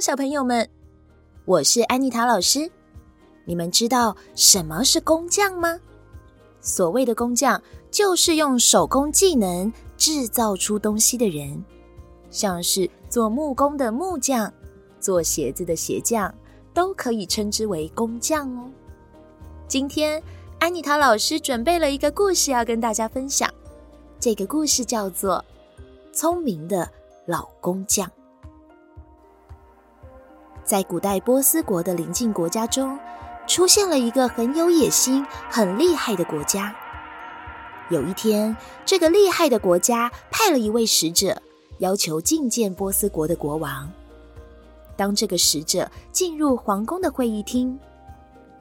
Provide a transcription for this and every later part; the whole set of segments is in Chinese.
小朋友们，我是安妮塔老师。你们知道什么是工匠吗？所谓的工匠，就是用手工技能制造出东西的人，像是做木工的木匠，做鞋子的鞋匠，都可以称之为工匠哦。今天，安妮塔老师准备了一个故事要跟大家分享，这个故事叫做《聪明的老工匠》。在古代波斯国的邻近国家中，出现了一个很有野心、很厉害的国家。有一天，这个厉害的国家派了一位使者，要求觐见波斯国的国王。当这个使者进入皇宫的会议厅，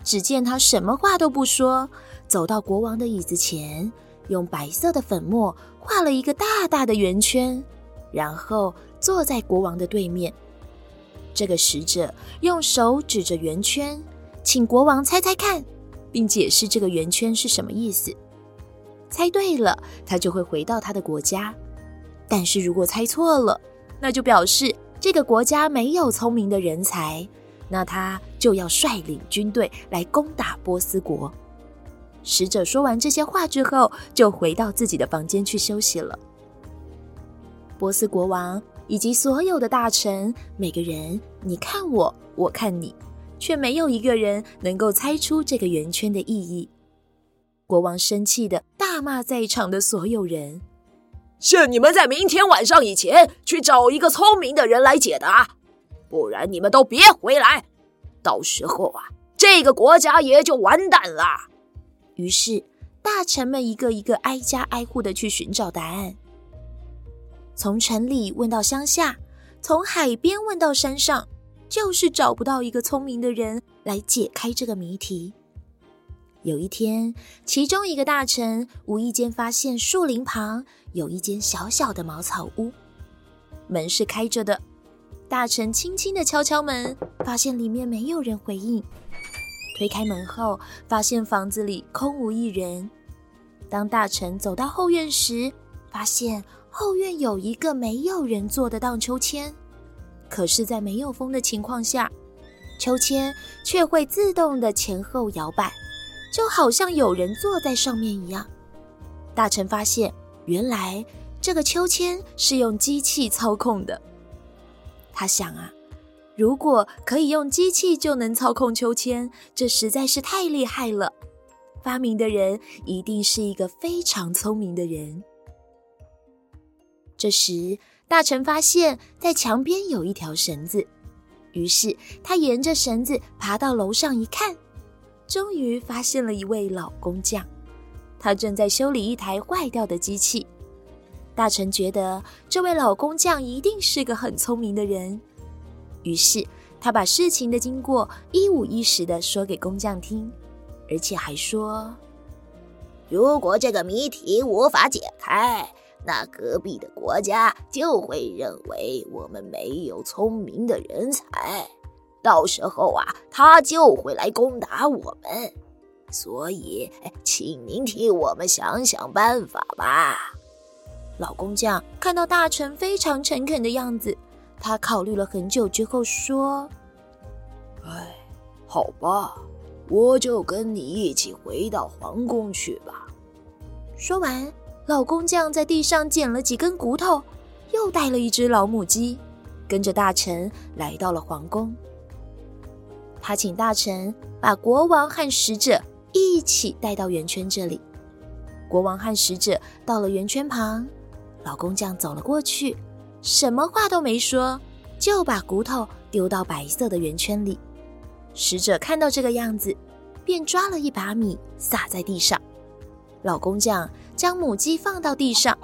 只见他什么话都不说，走到国王的椅子前，用白色的粉末画了一个大大的圆圈，然后坐在国王的对面。这个使者用手指着圆圈，请国王猜猜看，并解释这个圆圈是什么意思。猜对了，他就会回到他的国家；但是如果猜错了，那就表示这个国家没有聪明的人才，那他就要率领军队来攻打波斯国。使者说完这些话之后，就回到自己的房间去休息了。波斯国王。以及所有的大臣，每个人你看我，我看你，却没有一个人能够猜出这个圆圈的意义。国王生气的大骂在场的所有人：“限你们在明天晚上以前去找一个聪明的人来解答，不然你们都别回来。到时候啊，这个国家也就完蛋了。”于是大臣们一个一个挨家挨户的去寻找答案。从城里问到乡下，从海边问到山上，就是找不到一个聪明的人来解开这个谜题。有一天，其中一个大臣无意间发现树林旁有一间小小的茅草屋，门是开着的。大臣轻轻地敲敲门，发现里面没有人回应。推开门后，发现房子里空无一人。当大臣走到后院时，发现。后院有一个没有人坐的荡秋千，可是，在没有风的情况下，秋千却会自动的前后摇摆，就好像有人坐在上面一样。大臣发现，原来这个秋千是用机器操控的。他想啊，如果可以用机器就能操控秋千，这实在是太厉害了。发明的人一定是一个非常聪明的人。这时，大臣发现，在墙边有一条绳子，于是他沿着绳子爬到楼上一看，终于发现了一位老工匠，他正在修理一台坏掉的机器。大臣觉得这位老工匠一定是个很聪明的人，于是他把事情的经过一五一十地说给工匠听，而且还说：“如果这个谜题无法解开。”那隔壁的国家就会认为我们没有聪明的人才，到时候啊，他就会来攻打我们。所以，请您替我们想想办法吧。老工匠看到大臣非常诚恳的样子，他考虑了很久之后说：“哎，好吧，我就跟你一起回到皇宫去吧。”说完。老工匠在地上捡了几根骨头，又带了一只老母鸡，跟着大臣来到了皇宫。他请大臣把国王和使者一起带到圆圈这里。国王和使者到了圆圈旁，老工匠走了过去，什么话都没说，就把骨头丢到白色的圆圈里。使者看到这个样子，便抓了一把米撒在地上。老工匠将母鸡放到地上，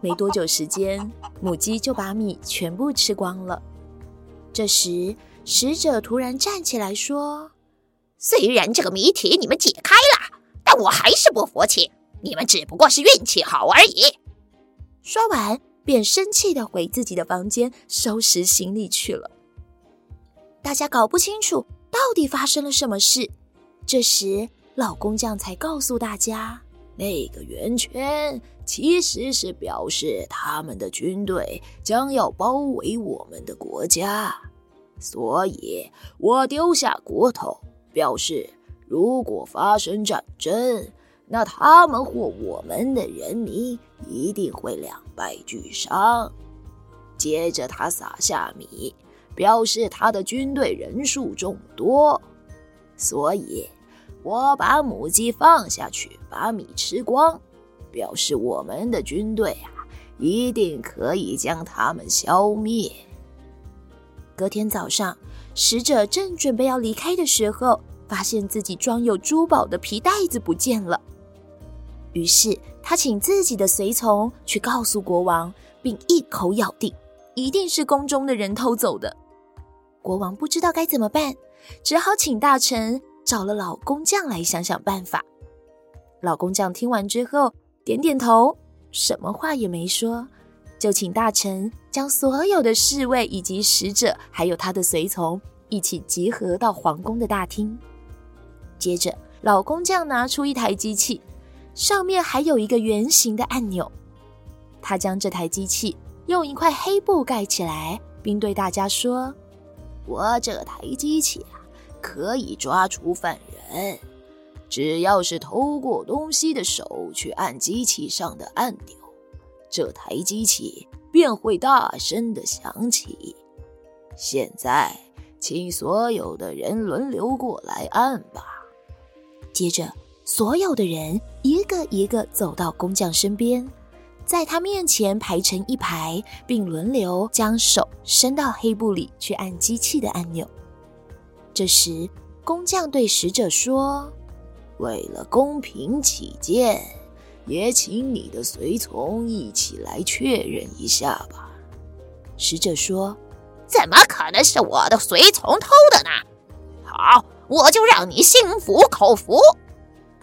没多久时间，母鸡就把米全部吃光了。这时，使者突然站起来说：“虽然这个谜题你们解开了，但我还是不服气，你们只不过是运气好而已。”说完，便生气的回自己的房间收拾行李去了。大家搞不清楚到底发生了什么事。这时，老工匠才告诉大家。那个圆圈其实是表示他们的军队将要包围我们的国家。所以我丢下国头，表示如果发生战争，那他们或我们的人民一定会两败俱伤。接着，他撒下米，表示他的军队人数众多。所以，我把母鸡放下去，把米吃光，表示我们的军队啊，一定可以将他们消灭。隔天早上，使者正准备要离开的时候，发现自己装有珠宝的皮袋子不见了。于是他请自己的随从去告诉国王，并一口咬定一定是宫中的人偷走的。国王不知道该怎么办，只好请大臣找了老工匠来想想办法。老工匠听完之后，点点头，什么话也没说。就请大臣将所有的侍卫以及使者，还有他的随从一起集合到皇宫的大厅。接着，老工匠拿出一台机器，上面还有一个圆形的按钮。他将这台机器用一块黑布盖起来，并对大家说：“我这台机器啊，可以抓出犯人，只要是偷过东西的手去按机器上的按钮。”这台机器便会大声的响起。现在，请所有的人轮流过来按吧。接着，所有的人一个一个走到工匠身边，在他面前排成一排，并轮流将手伸到黑布里去按机器的按钮。这时，工匠对使者说：“为了公平起见。”也请你的随从一起来确认一下吧。使者说：“怎么可能是我的随从偷的呢？好，我就让你心服口服。”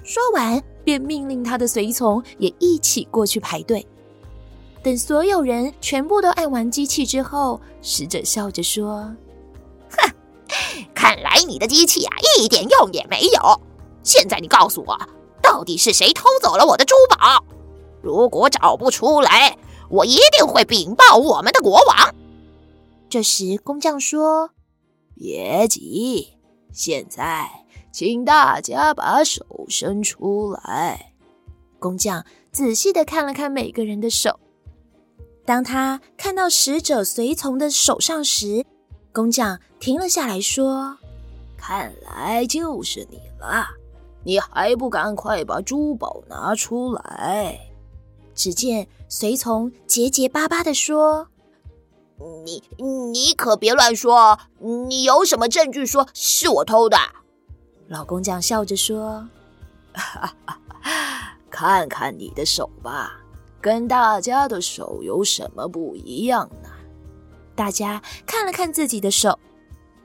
说完，便命令他的随从也一起过去排队。等所有人全部都按完机器之后，使者笑着说：“，看来你的机器啊，一点用也没有。现在你告诉我。”到底是谁偷走了我的珠宝？如果找不出来，我一定会禀报我们的国王。这时，工匠说：“别急，现在请大家把手伸出来。”工匠仔细的看了看每个人的手。当他看到使者随从的手上时，工匠停了下来，说：“看来就是你了。”你还不赶快把珠宝拿出来！只见随从结结巴巴地说：“你你可别乱说！你有什么证据说是我偷的？”老工匠笑着说：“哈哈，看看你的手吧，跟大家的手有什么不一样呢？”大家看了看自己的手。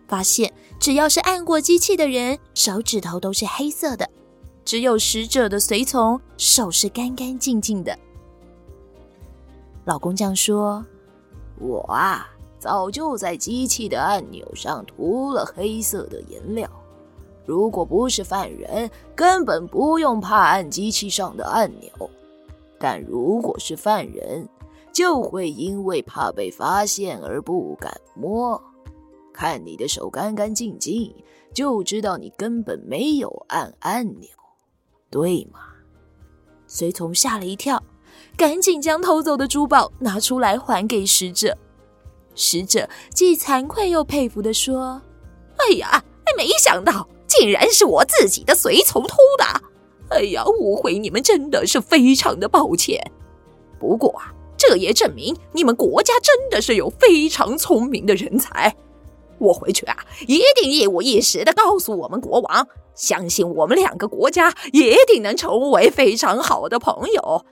发现只要是按过机器的人，手指头都是黑色的；只有使者的随从手是干干净净的。老工匠说：“我啊，早就在机器的按钮上涂了黑色的颜料。如果不是犯人，根本不用怕按机器上的按钮；但如果是犯人，就会因为怕被发现而不敢摸。”看你的手干干净净，就知道你根本没有按按钮，对吗？随从吓了一跳，赶紧将偷走的珠宝拿出来还给使者。使者既惭愧又佩服地说：“哎呀，没想到竟然是我自己的随从偷的！哎呀，误会你们真的是非常的抱歉。不过啊，这也证明你们国家真的是有非常聪明的人才。”我回去啊，一定一五一十的告诉我们国王，相信我们两个国家一定能成为非常好的朋友。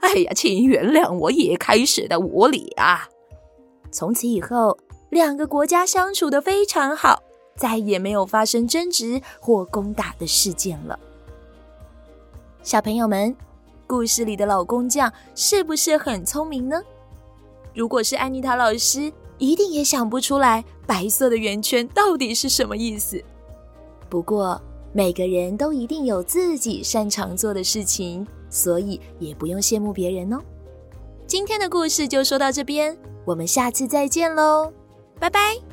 哎呀，请原谅我一开始的无礼啊！从此以后，两个国家相处的非常好，再也没有发生争执或攻打的事件了。小朋友们，故事里的老工匠是不是很聪明呢？如果是安妮塔老师，一定也想不出来白色的圆圈到底是什么意思。不过每个人都一定有自己擅长做的事情，所以也不用羡慕别人哦。今天的故事就说到这边，我们下次再见喽，拜拜。